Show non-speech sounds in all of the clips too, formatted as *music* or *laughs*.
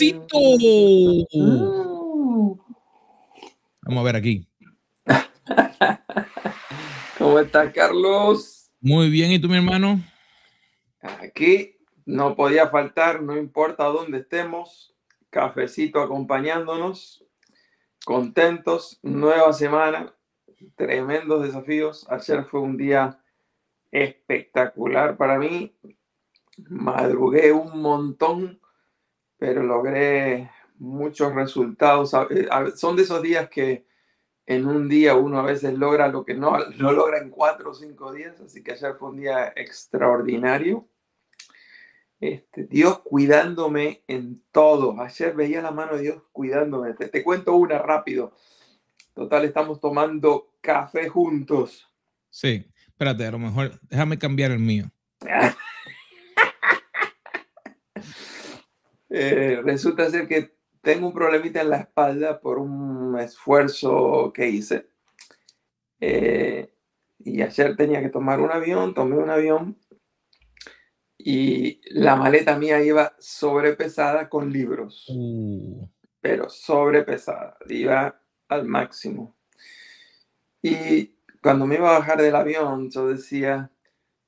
Cafecito. Vamos a ver aquí. *laughs* ¿Cómo estás, Carlos? Muy bien, ¿y tú, mi hermano? Aquí no podía faltar, no importa dónde estemos, cafecito acompañándonos, contentos, nueva semana, tremendos desafíos. Ayer fue un día espectacular para mí, madrugué un montón, pero logré muchos resultados. Son de esos días que en un día uno a veces logra lo que no, no logra en cuatro o cinco días, así que ayer fue un día extraordinario. Este, Dios cuidándome en todo. Ayer veía la mano de Dios cuidándome. Te, te, cuento una rápido. Total, estamos tomando café juntos. Sí, espérate, a lo mejor déjame cambiar el mío. *laughs* eh, resulta ser que tengo un problemita en la espalda por un esfuerzo que hice. Eh, y ayer tenía que tomar un avión, tomé un avión y la maleta mía iba sobrepesada con libros. Uh. Pero sobrepesada, iba al máximo. Y cuando me iba a bajar del avión, yo decía,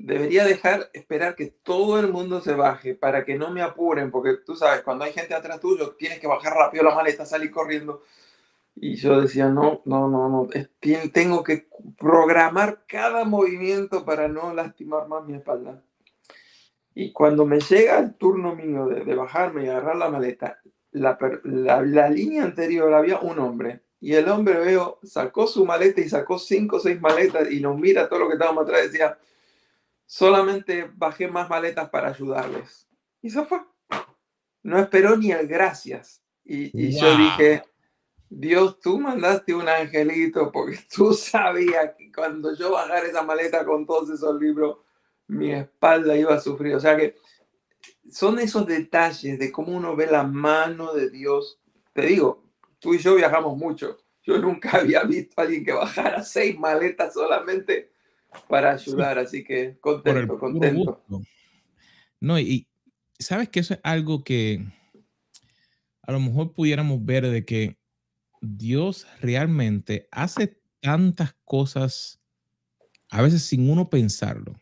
debería dejar esperar que todo el mundo se baje para que no me apuren, porque tú sabes, cuando hay gente atrás tuyo, tienes que bajar rápido la maleta, salir corriendo. Y yo decía, no, no, no, no, tengo que programar cada movimiento para no lastimar más mi espalda. Y cuando me llega el turno mío de, bajarme y agarrar la maleta, la, la, línea anterior había un hombre. Y el hombre veo, sacó su maleta y sacó cinco o seis maletas y nos mira todo lo que estábamos atrás y decía, solamente bajé más maletas para ayudarles. Y eso fue. No esperó ni el gracias. Y, yo dije, Dios, tú mandaste un angelito porque *laughs* tú sabías que cuando yo bajara esa maleta con todos esos libros, mi espalda iba a sufrir. O sea que son esos detalles de cómo uno ve la mano de Dios. Te digo, tú y yo viajamos mucho. Yo nunca *laughs* había visto a alguien que bajara seis maletas solamente para ayudar, así que contento, contento. No, y sabes que eso es algo que a lo mejor pudiéramos ver de que Dios realmente hace tantas cosas a veces sin uno pensarlo.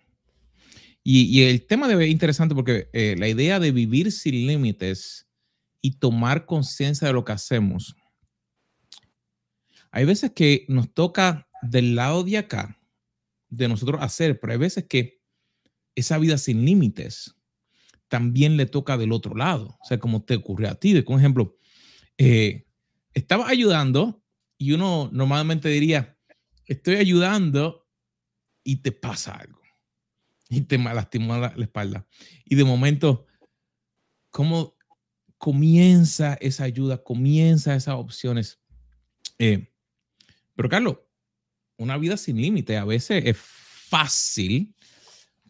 Y, el tema debe ser interesante porque eh, la idea de vivir sin límites y tomar conciencia de lo que hacemos. Hay veces que nos toca del lado de acá, de nosotros hacer, pero hay veces que esa vida sin límites también le toca del otro lado. O sea, como te ocurrió a ti. De, por ejemplo, eh, estaba ayudando y uno normalmente diría, estoy ayudando y te pasa algo y te lastimó la, la espalda. Y de momento, ¿cómo comienza esa ayuda? Comienza esas opciones. Eh, pero Carlos, una vida sin límite a veces es fácil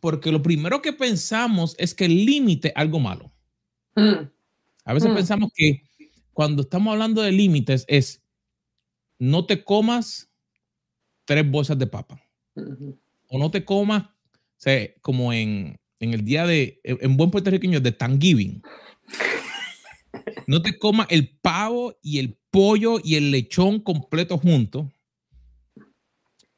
porque lo primero que pensamos es que el límite es algo malo. Mm. A veces Mm. pensamos que cuando estamos hablando de límites es no te comas tres bolsas de papa o no te comas o sea, como en, en el día de, en buen puertorriqueño, de Thanksgiving. *laughs* No te comas el pavo y el pollo y el lechón completo juntos.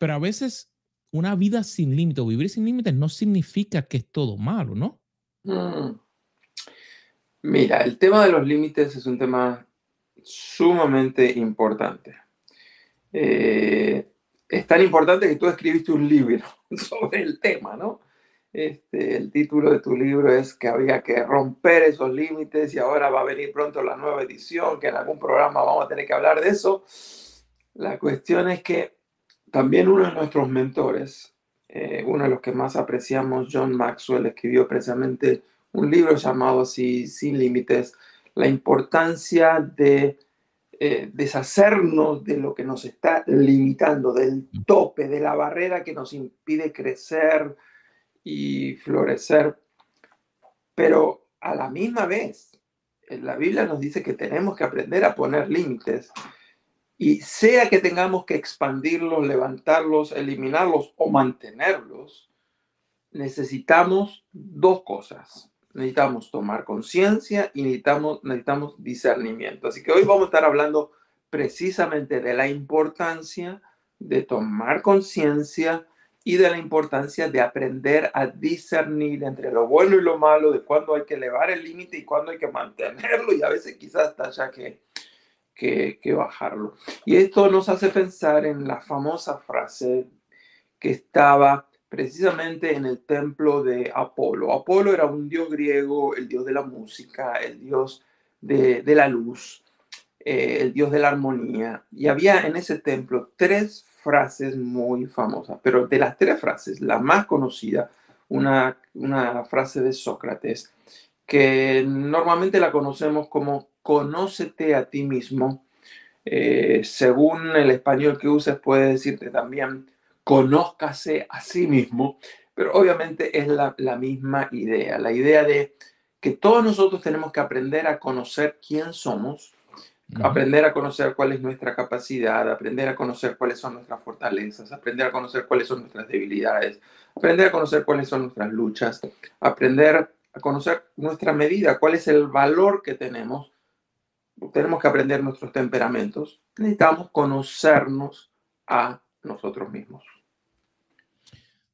Pero a veces una vida sin límites vivir sin límites no significa que es todo malo, ¿no? Mm. Mira, el tema de los límites es un tema sumamente importante. Eh, es tan importante que tú escribiste un libro *laughs* sobre el tema, ¿no? Este, el título de tu libro es que había que romper esos límites y ahora va a venir pronto la nueva edición, que en algún programa vamos a tener que hablar de eso. La cuestión es que también uno de nuestros mentores, eh, uno de los que más apreciamos, John Maxwell, escribió precisamente un libro llamado así, Sin Límites, la importancia de eh, deshacernos de lo que nos está limitando, del tope, de la barrera que nos impide crecer y florecer. Pero a la misma vez, en la Biblia nos dice que tenemos que aprender a poner límites. Y sea que tengamos que expandirlos, levantarlos, eliminarlos o mantenerlos, necesitamos dos cosas. necesitamos tomar conciencia y necesitamos, necesitamos discernimiento. Así que hoy vamos a estar hablando precisamente de la importancia de tomar conciencia y de la importancia de aprender a discernir entre lo bueno y lo malo, de cuándo hay que elevar el límite y cuándo hay que mantenerlo y a veces quizás hasta ya que, que, bajarlo. Y esto nos hace pensar en la famosa frase que estaba precisamente en el templo de Apolo. Apolo era un dios griego, el dios de la música, el dios de, la luz, eh, el dios de la armonía. Y había en ese templo tres frases muy famosas, pero de las tres frases, la más conocida, una, una frase de Sócrates, que normalmente la conocemos como conócete a ti mismo. Eh, según el español que uses, puede decirte también conózcase a sí mismo, pero obviamente es la, misma idea, la idea de que todos nosotros tenemos que aprender a conocer quién somos, aprender a conocer cuál es nuestra capacidad, aprender a conocer cuáles son nuestras fortalezas, aprender a conocer cuáles son nuestras debilidades, aprender a conocer cuáles son nuestras luchas, aprender a conocer nuestra medida, cuál es el valor que tenemos. Tenemos que aprender nuestros temperamentos. Necesitamos conocernos a nosotros mismos.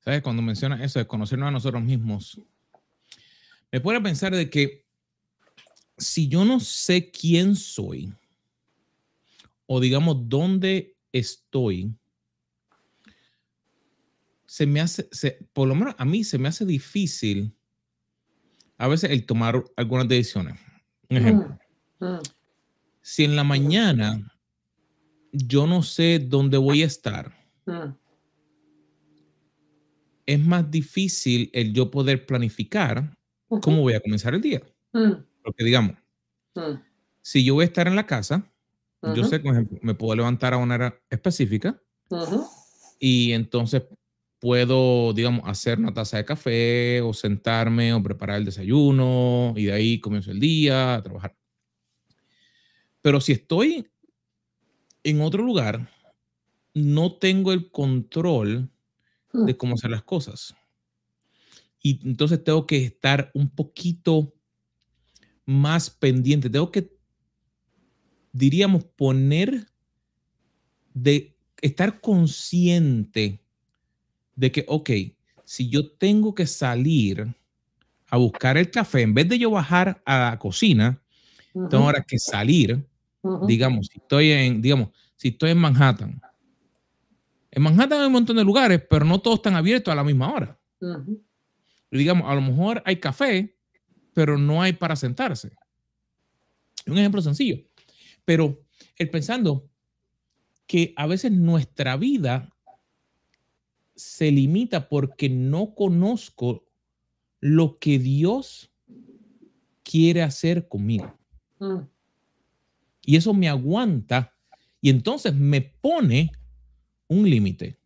¿Sabes? Cuando mencionas eso de conocernos a nosotros mismos, me puede pensar de que si yo no sé quién soy, o digamos dónde estoy, se me hace, por lo menos a mí se me hace difícil a veces el tomar algunas decisiones. Un ejemplo. Mm, mm. Si en la mañana yo no sé dónde voy a estar, Mm. Es más difícil el yo poder planificar cómo voy a comenzar el día. Mm. Porque digamos, mm. si yo voy a estar en la casa, yo sé, por ejemplo, me puedo levantar a una hora específica y entonces puedo, digamos, hacer una taza de café o sentarme o preparar el desayuno y de ahí comienzo el día a trabajar. Pero si estoy en otro lugar, no tengo el control hmm. de cómo hacer las cosas. Y entonces tengo que estar un poquito más pendiente. Tengo que, diríamos, poner de estar consciente de que, ok, si yo tengo que salir a buscar el café, en vez de yo bajar a la cocina, tengo ahora que salir, digamos, si estoy en, digamos, si estoy en Manhattan en Manhattan hay un montón de lugares, pero no todos están abiertos a la misma hora. Digamos, a lo mejor hay café, pero no hay para sentarse. Un ejemplo sencillo. Pero el pensando que a veces nuestra vida se limita porque no conozco lo que Dios quiere hacer conmigo. Mm. Y eso me aguanta y entonces me pone un límite.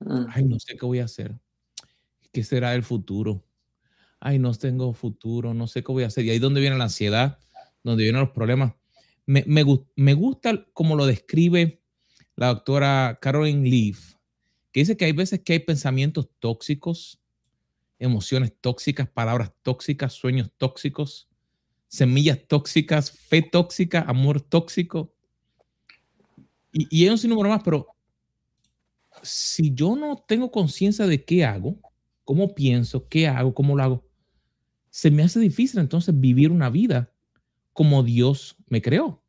Mm. Ay, no sé qué voy a hacer. ¿Qué será el futuro? Ay, no tengo futuro, no sé qué voy a hacer. Y ahí es donde viene la ansiedad, donde vienen los problemas. Me, me, gusta como lo describe la doctora Caroline Leaf, que dice que hay veces que hay pensamientos tóxicos, emociones tóxicas, palabras tóxicas, sueños tóxicos, semillas tóxicas, fe tóxica, amor tóxico. Y, y hay un sinnúmero más, pero si yo no tengo conciencia de qué hago, cómo pienso, qué hago, cómo lo hago, se me hace difícil entonces vivir una vida como Dios me creó.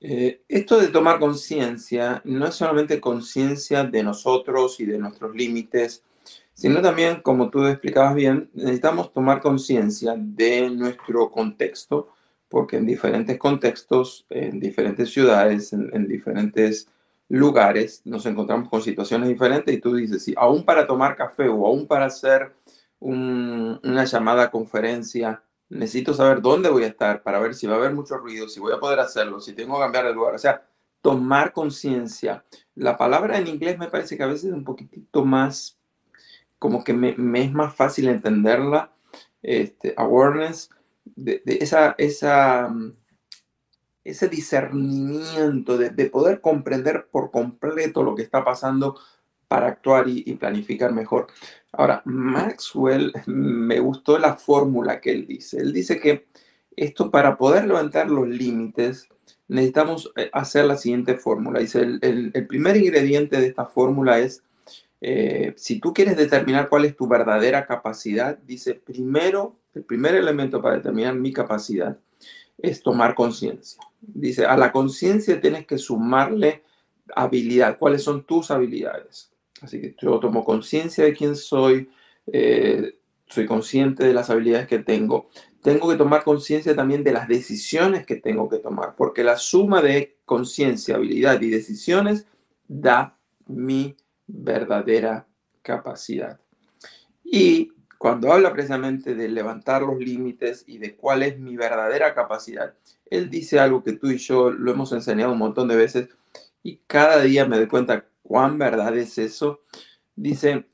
Eh, esto de tomar conciencia no es solamente conciencia de nosotros y de nuestros límites, sino también, como tú explicabas bien, necesitamos tomar conciencia de nuestro contexto, porque en diferentes contextos, en diferentes ciudades, en diferentes lugares nos encontramos con situaciones diferentes y tú dices, si aún para tomar café o aún para hacer una llamada conferencia, necesito saber dónde voy a estar para ver si va a haber mucho ruido, si voy a poder hacerlo, si tengo que cambiar de lugar. O sea, tomar conciencia. La palabra en inglés me parece que a veces es un poquitito más, como que me, es más fácil entenderla, este, awareness, de, esa, esa ese discernimiento de, poder comprender por completo lo que está pasando para actuar y, planificar mejor. Ahora, Maxwell, *laughs* me gustó la fórmula que él dice. Él dice que esto para poder levantar los límites, necesitamos eh, hacer la siguiente fórmula. Dice, el, primer ingrediente de esta fórmula es, eh, si tú quieres determinar cuál es tu verdadera capacidad, dice, primero, el primer elemento para determinar mi capacidad es tomar conciencia. Dice, a la conciencia tienes que sumarle habilidad. ¿Cuáles son tus habilidades? Así que yo tomo conciencia de quién soy, eh, soy consciente de las habilidades que tengo. Tengo que tomar conciencia también de las decisiones que tengo que tomar, porque la suma de conciencia, habilidad y decisiones da mi verdadera capacidad. Y cuando habla precisamente de levantar los límites y de cuál es mi verdadera capacidad, él dice algo que tú y yo lo hemos enseñado un montón de veces y cada día me doy cuenta cuán verdad es eso. Dice,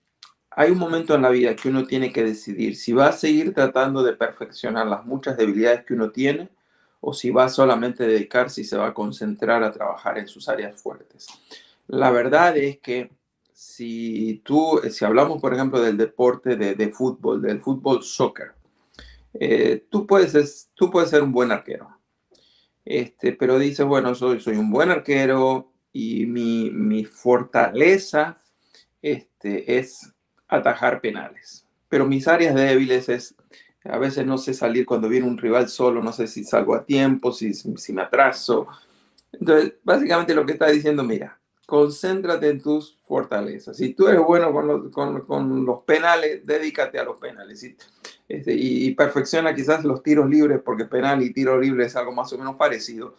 hay un momento en la vida que uno tiene que decidir si va a seguir tratando de perfeccionar las muchas debilidades que uno tiene o si va solamente a dedicarse y se va a concentrar a trabajar en sus áreas fuertes. La verdad es que si tú, si hablamos por ejemplo del deporte de, fútbol, del fútbol soccer, eh, tú, puedes, tú puedes ser un buen arquero. Este, pero dices, bueno, soy, soy un buen arquero, y mi, fortaleza este, es atajar penales. Pero mis áreas débiles es, a veces no sé salir cuando viene un rival solo, no sé si salgo a tiempo, si, si me atraso. Entonces, básicamente lo que está diciendo, mira, concéntrate en tus fortalezas. Si tú eres bueno con los, con, los penales, dedícate a los penales. Y, este, y, y, perfecciona quizás los tiros libres, porque penal y tiro libre es algo más o menos parecido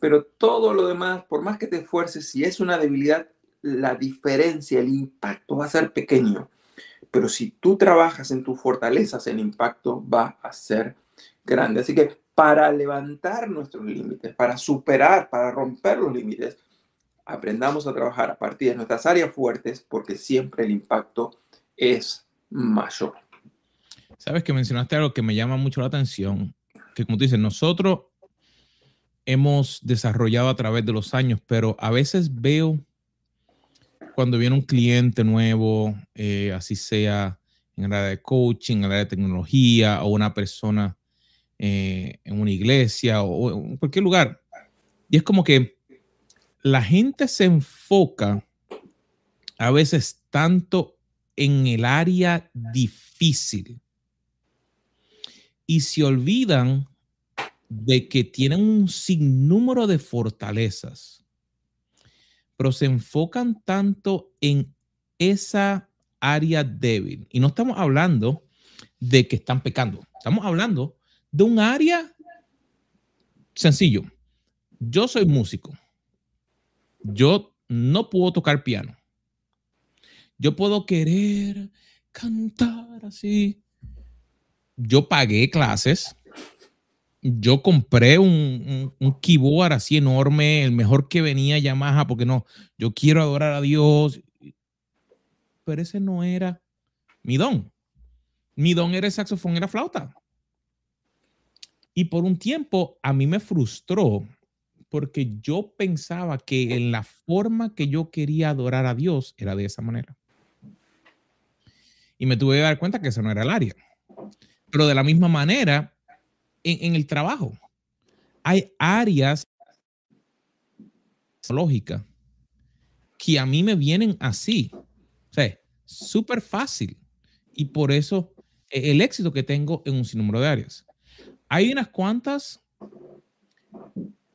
pero todo lo demás, por más que te esfuerces, si es una debilidad, la diferencia, el impacto va a ser pequeño. Pero si tú trabajas en tus fortalezas, el impacto va a ser grande. Así que para levantar nuestros límites, para superar, para romper los límites, aprendamos a trabajar a partir de nuestras áreas fuertes porque siempre el impacto es mayor. Sabes que mencionaste algo que me llama mucho la atención, que como tú dices, nosotros hemos desarrollado a través de los años, pero a veces veo cuando viene un cliente nuevo, eh, así sea en el área de coaching, en el área de tecnología o una persona eh, en una iglesia o, en cualquier lugar. Y es como que la gente se enfoca a veces tanto en el área difícil y se olvidan de que tienen un sinnúmero de fortalezas, pero se enfocan tanto en esa área débil. Y no estamos hablando de que están pecando, estamos hablando de un área sencillo. Yo soy músico. Yo no puedo tocar piano. Yo puedo querer cantar así. Yo pagué clases yo compré un, un, keyboard así enorme, el mejor que venía Yamaha, porque no, yo quiero adorar a Dios. Pero ese no era mi don. Mi don era saxofón, era flauta. Y por un tiempo a mí me frustró porque yo pensaba que en la forma que yo quería adorar a Dios era de esa manera. Y me tuve que dar cuenta que esa no era el área. Pero de la misma manera, en, el trabajo. Hay áreas lógicas que a mí me vienen así. O sea, súper fácil. Y por eso e, el éxito que tengo en un sinnúmero de áreas. Hay unas cuantas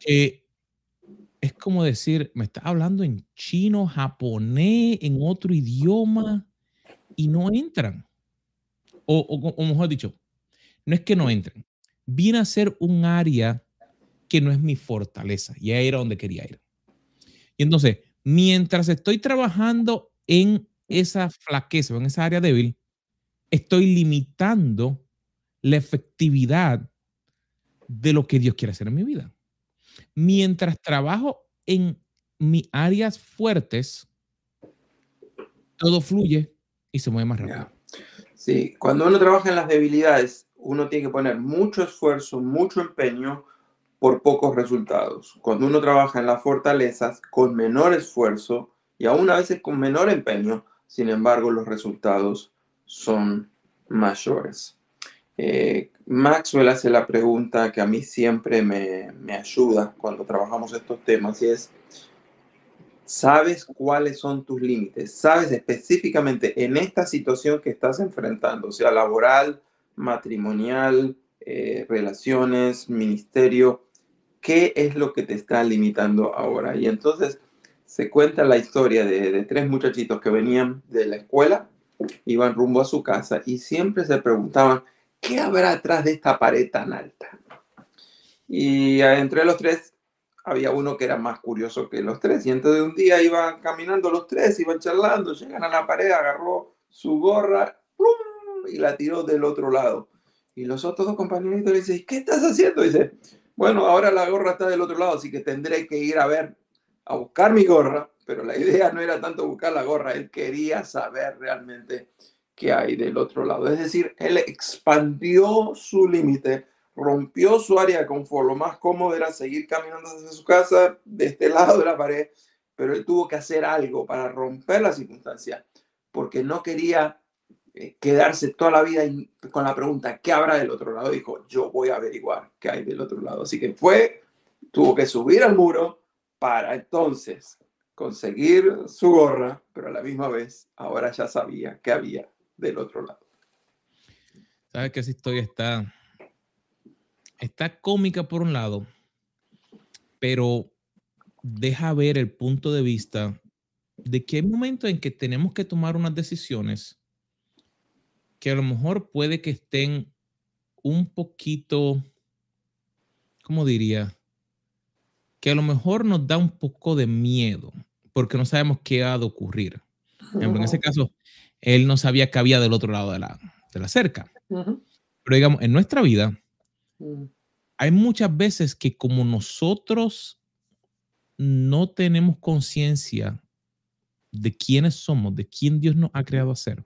que es como decir, me está hablando en chino, japonés, en otro idioma y no entran. O, o mejor dicho, no es que no entren, viene a ser un área que no es mi fortaleza. Y ahí era donde quería ir. Y entonces, mientras estoy trabajando en esa flaqueza o en esa área débil, estoy limitando la efectividad de lo que Dios quiere hacer en mi vida. Mientras trabajo en mis áreas fuertes, todo fluye y se mueve más rápido. Sí, cuando uno trabaja en las debilidades, uno tiene que poner mucho esfuerzo, mucho empeño por pocos resultados. Cuando uno trabaja en las fortalezas con menor esfuerzo y aún a veces con menor empeño, sin embargo, los resultados son mayores. Eh, Maxwell hace la pregunta que a mí siempre me, ayuda cuando trabajamos estos temas y es, ¿sabes cuáles son tus límites? ¿Sabes específicamente en esta situación que estás enfrentando, sea laboral, matrimonial, eh, relaciones, ministerio, qué es lo que te está limitando ahora? Y entonces se cuenta la historia de tres muchachitos que venían de la escuela, iban rumbo a su casa y siempre se preguntaban, ¿qué habrá atrás de esta pared tan alta? Y entre los tres había uno que era más curioso que los tres. Y entonces un día iban caminando los tres, iban charlando, llegan a la pared, agarró su gorra y la tiró del otro lado. Y los otros dos compañeritos le dicen, ¿qué estás haciendo? dice, bueno, ahora la gorra está del otro lado, así que tendré que ir a ver, a buscar mi gorra. Pero la idea no era tanto buscar la gorra, él quería saber realmente qué hay del otro lado. Es decir, él expandió su límite, rompió su área de confort. Lo más cómodo era seguir caminando hacia su casa de este lado de la pared, pero él tuvo que hacer algo para romper la circunstancia, porque no quería eh, quedarse toda la vida con la pregunta, ¿qué habrá del otro lado? Dijo, yo voy a averiguar qué hay del otro lado. Así que fue, tuvo que subir al muro para entonces conseguir su gorra, pero a la misma vez ahora ya sabía qué había del otro lado. ¿Sabes que esa historia está, está cómica por un lado, pero deja ver el punto de vista de que hay momentos en que tenemos que tomar unas decisiones que a lo mejor puede que estén un poquito, ¿cómo diría? Que a lo mejor nos da un poco de miedo porque no sabemos qué ha de ocurrir. En ese caso, él no sabía que había del otro lado de la, de la cerca. Pero digamos, en nuestra vida, mm. hay muchas veces que como nosotros no tenemos conciencia de quiénes somos, de quién Dios nos ha creado a ser,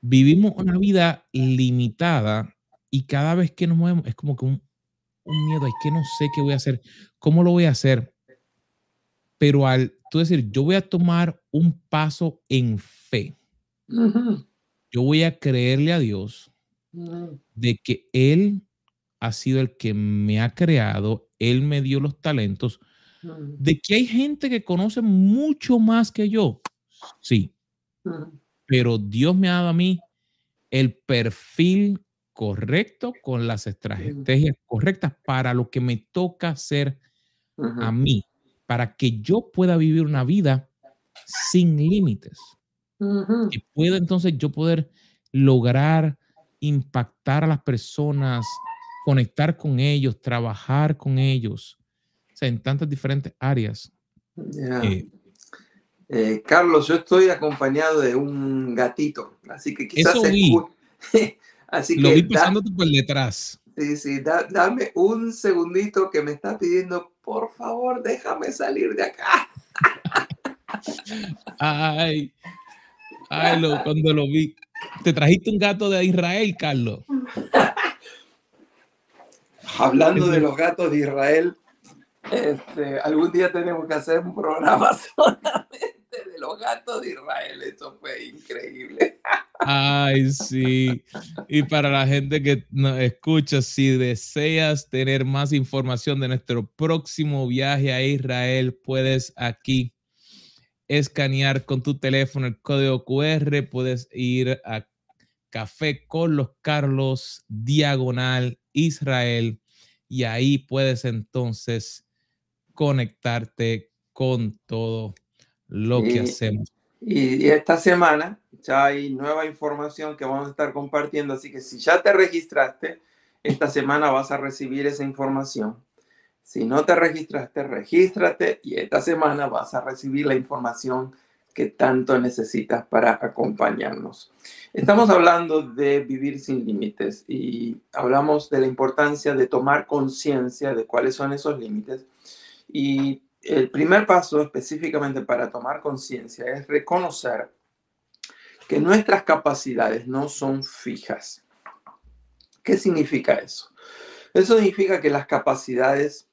vivimos una vida limitada y cada vez que nos movemos es como que un, miedo, es que no sé qué voy a hacer, cómo lo voy a hacer. Pero al tú decir, yo voy a tomar un paso en fe, yo voy a creerle a Dios de que Él ha sido el que me ha creado, Él me dio los talentos, de que hay gente que conoce mucho más que yo. Sí. Pero Dios me ha dado a mí el perfil correcto con las estrategias correctas para lo que me toca hacer a mí, para que yo pueda vivir una vida sin límites. Y pueda entonces yo poder lograr impactar a las personas, conectar con ellos, trabajar con ellos, o sea, en tantas diferentes áreas. Eh, eh, Carlos, yo estoy acompañado de un gatito, así que quizás... Eso vi. *laughs* así Lo vi pasándote por detrás. Sí, sí, dame un segundito que me está pidiendo, por favor, déjame salir de acá. ay, ay, lo, cuando lo vi. ¿Te trajiste un gato de Israel, Carlos? Hablando de los gatos de Israel, este, algún día tenemos que hacer un programa *laughs* los gatos de Israel. Eso fue increíble. Ay, sí. Y para la gente que nos escucha, si deseas tener más información de nuestro próximo viaje a Israel, puedes aquí escanear con tu teléfono el código QR, puedes ir a Café con los Carlos, diagonal Israel, y ahí puedes entonces conectarte con todo lo que hacemos. Y, esta semana ya hay nueva información que vamos a estar compartiendo, así que si ya te registraste, esta semana vas a recibir esa información. Si no te registraste, regístrate y esta semana vas a recibir la información que tanto necesitas para acompañarnos. Estamos hablando de vivir sin límites y hablamos de la importancia de tomar conciencia de cuáles son esos límites y el primer paso específicamente para tomar conciencia es reconocer que nuestras capacidades no son fijas. ¿Qué significa eso? Eso significa que las capacidades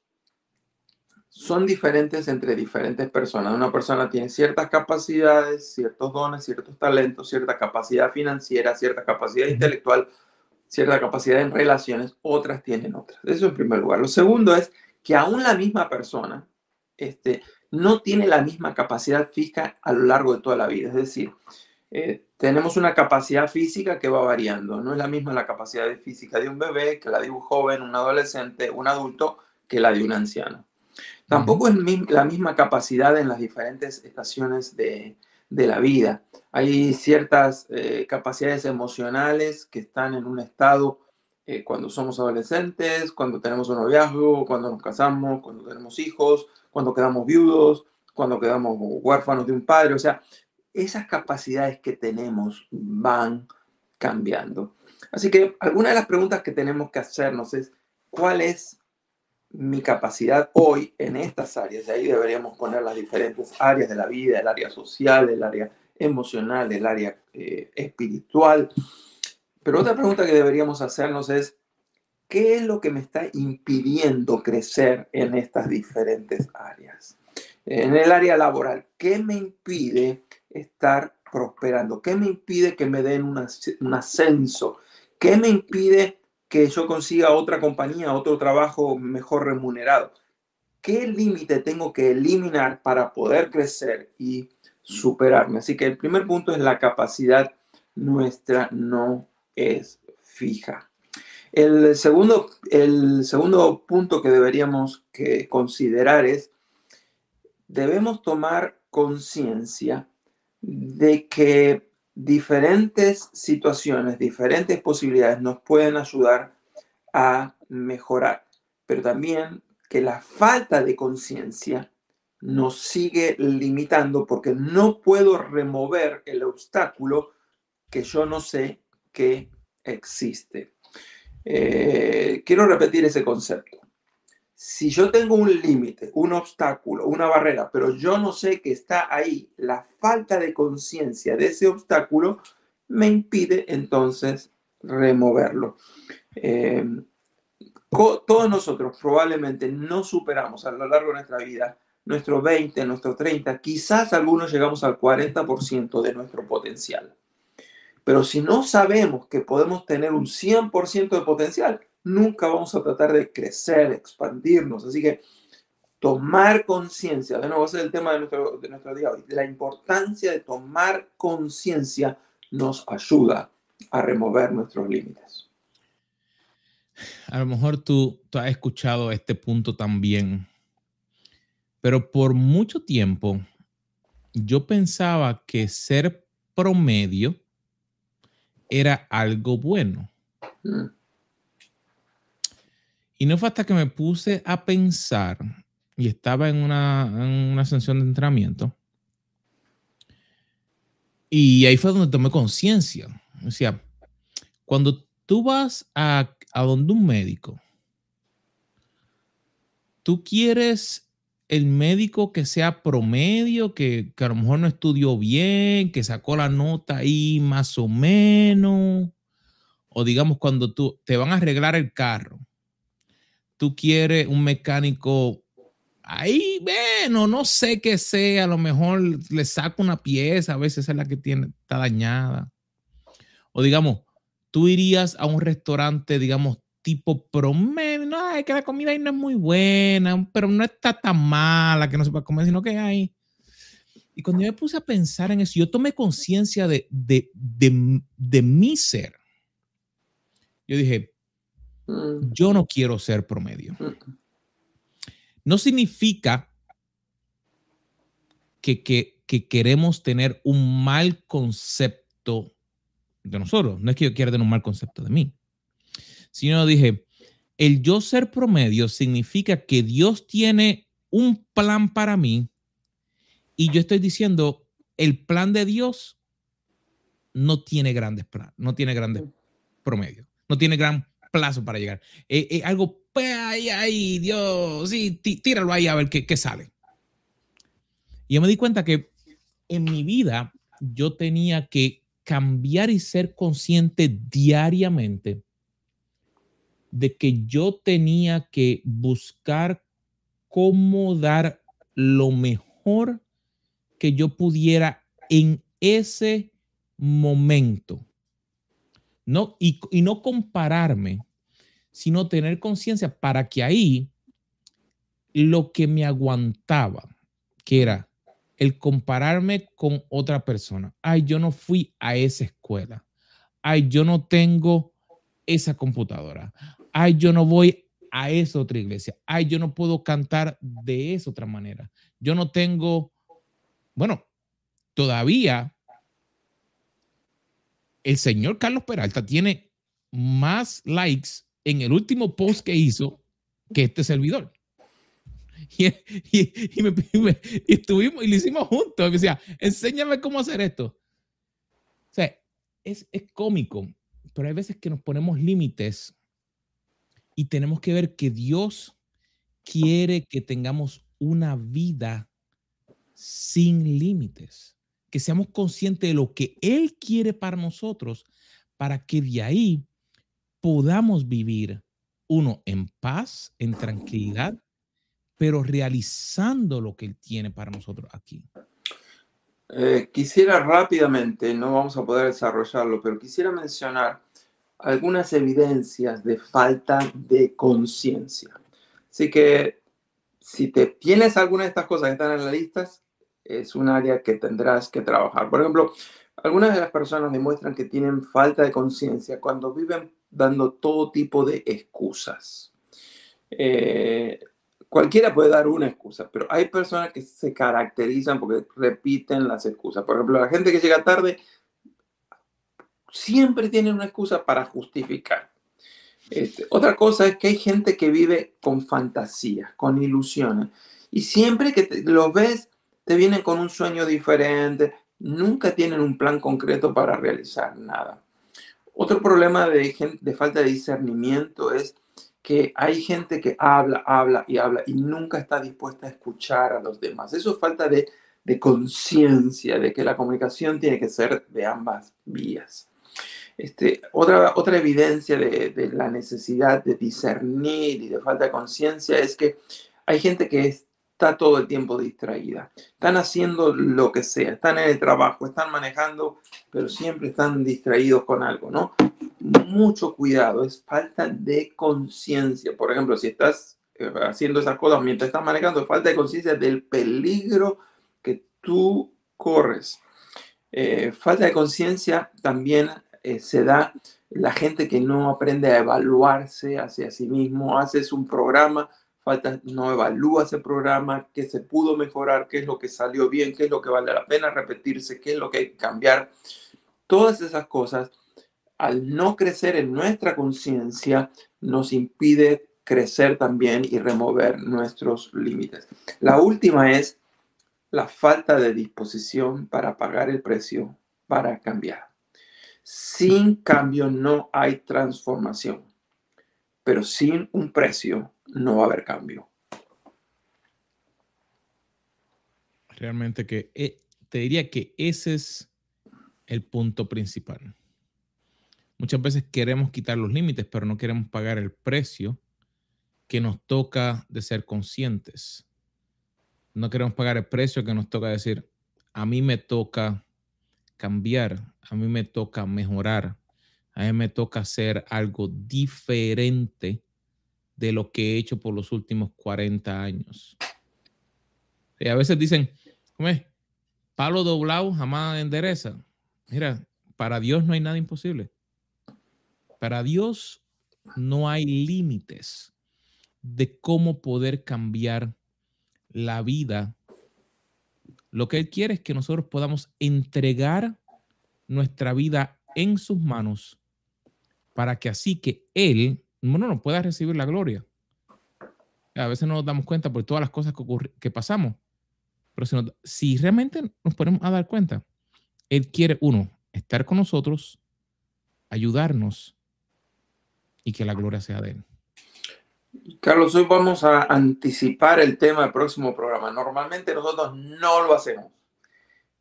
son diferentes entre diferentes personas. Una persona tiene ciertas capacidades, ciertos dones, ciertos talentos, cierta capacidad financiera, cierta capacidad intelectual, cierta capacidad en relaciones, otras tienen otras. Eso en primer lugar. Lo segundo es que aún la misma persona este, no tiene la misma capacidad física a lo largo de toda la vida. Es decir, eh, tenemos una capacidad física que va variando. No es la misma la capacidad física de un bebé que la de un joven, un adolescente, un adulto, que la de un anciano. Tampoco es la misma capacidad en las diferentes estaciones de, la vida. Hay ciertas eh, capacidades emocionales que están en un estado eh, cuando somos adolescentes, cuando tenemos un noviazgo, cuando nos casamos, cuando tenemos hijos, cuando quedamos viudos, cuando quedamos huérfanos de un padre. O sea, esas capacidades que tenemos van cambiando. Así que alguna de las preguntas que tenemos que hacernos es, ¿cuál es mi capacidad hoy en estas áreas? De ahí deberíamos poner las diferentes áreas de la vida, el área social, el área emocional, el área eh, espiritual. Pero otra pregunta que deberíamos hacernos es, ¿qué es lo que me está impidiendo crecer en estas diferentes áreas? En el área laboral, ¿qué me impide estar prosperando? ¿Qué me impide que me den un ascenso? ¿Qué me impide que yo consiga otra compañía, otro trabajo mejor remunerado? ¿Qué límite tengo que eliminar para poder crecer y superarme? Así que el primer punto es la capacidad nuestra no es fija. El segundo, el segundo punto que deberíamos considerar es, debemos tomar conciencia de que diferentes situaciones, diferentes posibilidades nos pueden ayudar a mejorar, pero también que la falta de conciencia nos sigue limitando porque no puedo remover el obstáculo que yo no sé que existe. Eh, quiero repetir ese concepto si yo tengo un límite, un obstáculo, una barrera, pero yo no sé que está ahí, la falta de conciencia de ese obstáculo me impide entonces removerlo. Eh, todos nosotros probablemente no superamos a lo largo de nuestra vida nuestro 20, nuestro 30, quizás algunos llegamos al 40% de nuestro potencial. Pero si no sabemos que podemos tener un 100% de potencial, nunca vamos a tratar de crecer, expandirnos. Así que tomar conciencia, de nuevo, ese es el tema de nuestro, de nuestro día hoy, la importancia de tomar conciencia nos ayuda a remover nuestros límites. A lo mejor tú, tú has escuchado este punto también, pero por mucho tiempo yo pensaba que ser promedio era algo bueno. Mm. Y no fue hasta que me puse a pensar y estaba en una, en una sesión de entrenamiento. Y ahí fue donde tomé conciencia. O sea, cuando tú vas a, a donde un médico, tú quieres el médico que sea promedio, que, que, a lo mejor no estudió bien, que sacó la nota ahí más o menos, o digamos cuando tú te van a arreglar el carro tú quieres un mecánico ahí, bueno, no sé qué sea, a lo mejor le saco una pieza, a veces es la que tiene, está dañada. O digamos, tú irías a un restaurante, digamos, tipo promedio, no, es que la comida ahí no es muy buena, pero no está tan mala que no se puede comer, sino que hay. Y cuando yo me puse a pensar en eso, yo tomé conciencia de, de, de, de mi ser. Yo dije, Mm. Yo no quiero ser promedio. Mm. No significa que, queremos tener un mal concepto de nosotros. No es que yo quiera tener un mal concepto de mí, sino dije, el yo ser promedio significa que Dios tiene un plan para mí y yo estoy diciendo, el plan de Dios no tiene grandes planes, no tiene grandes promedios, no tiene gran plazo para llegar. Eh, eh, algo, pues ahí, ahí, Dios, sí, tíralo ahí a ver qué, qué sale. Y yo me di cuenta que en mi vida yo tenía que cambiar y ser consciente diariamente de que yo tenía que buscar cómo dar lo mejor que yo pudiera en ese momento. No, y, y no compararme, sino tener conciencia para que ahí lo que me aguantaba, que era el compararme con otra persona. Ay, yo no fui a esa escuela. Ay, yo no tengo esa computadora. Ay, yo no voy a esa otra iglesia. Ay, yo no puedo cantar de esa otra manera. Yo no tengo, bueno, todavía el señor Carlos Peralta tiene más likes en el último post que hizo que este servidor. Y, me, estuvimos y lo hicimos juntos. Me decía, enséñame cómo hacer esto. O sea, es, es cómico, pero hay veces que nos ponemos límites y tenemos que ver que Dios quiere que tengamos una vida sin límites, que seamos conscientes de lo que Él quiere para nosotros, para que de ahí podamos vivir, uno, en paz, en tranquilidad pero realizando lo que Él tiene para nosotros aquí. Eh, quisiera rápidamente, no vamos a poder desarrollarlo, pero quisiera mencionar algunas evidencias de falta de conciencia. Así que si te tienes alguna de estas cosas que están en la lista, es un área que tendrás que trabajar. Por ejemplo, algunas de las personas demuestran que tienen falta de conciencia cuando viven dando todo tipo de excusas. Eh, cualquiera puede dar una excusa, pero hay personas que se caracterizan porque repiten las excusas. Por ejemplo, la gente que llega tarde siempre tiene una excusa para justificar. Este, otra cosa es que hay gente que vive con fantasías, con ilusiones, y siempre que los ves, te vienen con un sueño diferente, nunca tienen un plan concreto para realizar nada. Otro problema de, de falta de discernimiento es que hay gente que habla, habla y habla y nunca está dispuesta a escuchar a los demás. Eso es falta de, conciencia de que la comunicación tiene que ser de ambas vías. Este, otra, otra evidencia de, de, la necesidad de discernir y de falta de conciencia es que hay gente que está todo el tiempo distraída. Están haciendo lo que sea, están en el trabajo, están manejando, pero siempre están distraídos con algo, ¿no? mucho cuidado, es falta de conciencia. Por ejemplo, si estás eh, haciendo esas cosas mientras estás manejando, falta de conciencia del peligro que tú corres. Eh, falta de conciencia también eh, se da la gente que no aprende a evaluarse hacia sí mismo. Haces un programa, falta, no evalúa ese programa, qué se pudo mejorar, qué es lo que salió bien, qué es lo que vale la pena repetirse, qué es lo que hay que cambiar. Todas esas cosas al no crecer en nuestra conciencia, nos impide crecer también y remover nuestros límites. La última es la falta de disposición para pagar el precio para cambiar. Sin cambio no hay transformación, pero sin un precio no va a haber cambio. Realmente que eh, te diría que ese es el punto principal. Muchas veces queremos quitar los límites, pero no queremos pagar el precio que nos toca de ser conscientes. No queremos pagar el precio que nos toca decir, a mí me toca cambiar, a mí me toca mejorar, a mí me toca hacer algo diferente de lo que he hecho por los últimos 40 años. Y a veces dicen, palo doblado jamás endereza. Mira, para Dios no hay nada imposible. Para Dios no hay límites de cómo poder cambiar la vida. Lo que Él quiere es que nosotros podamos entregar nuestra vida en sus manos para que así que Él no nos pueda recibir la gloria. A veces no nos damos cuenta por todas las cosas que, que pasamos. Pero si, si realmente nos ponemos a dar cuenta, Él quiere, uno, estar con nosotros, ayudarnos y que la gloria sea de Él. Carlos, hoy vamos a anticipar el tema del próximo programa. Normalmente nosotros no lo hacemos,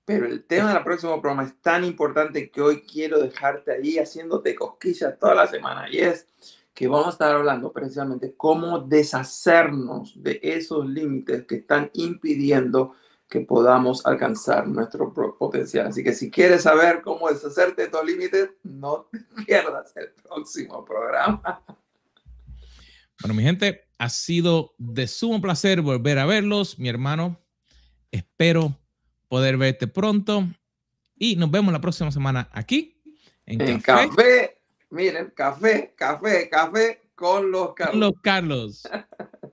pero el tema del próximo programa es tan importante que hoy quiero dejarte ahí haciéndote cosquillas toda la semana y es que vamos a estar hablando precisamente cómo deshacernos de esos límites que están impidiendo que podamos alcanzar nuestro potencial. Así que si quieres saber cómo deshacerte de estos límites, no te *laughs* pierdas el próximo programa. Bueno, mi gente, ha sido de sumo placer volver a verlos, mi hermano. Espero poder verte pronto y nos vemos la próxima semana aquí en, café. Miren, café, café, café con los Carlos. Los Carlos. *laughs*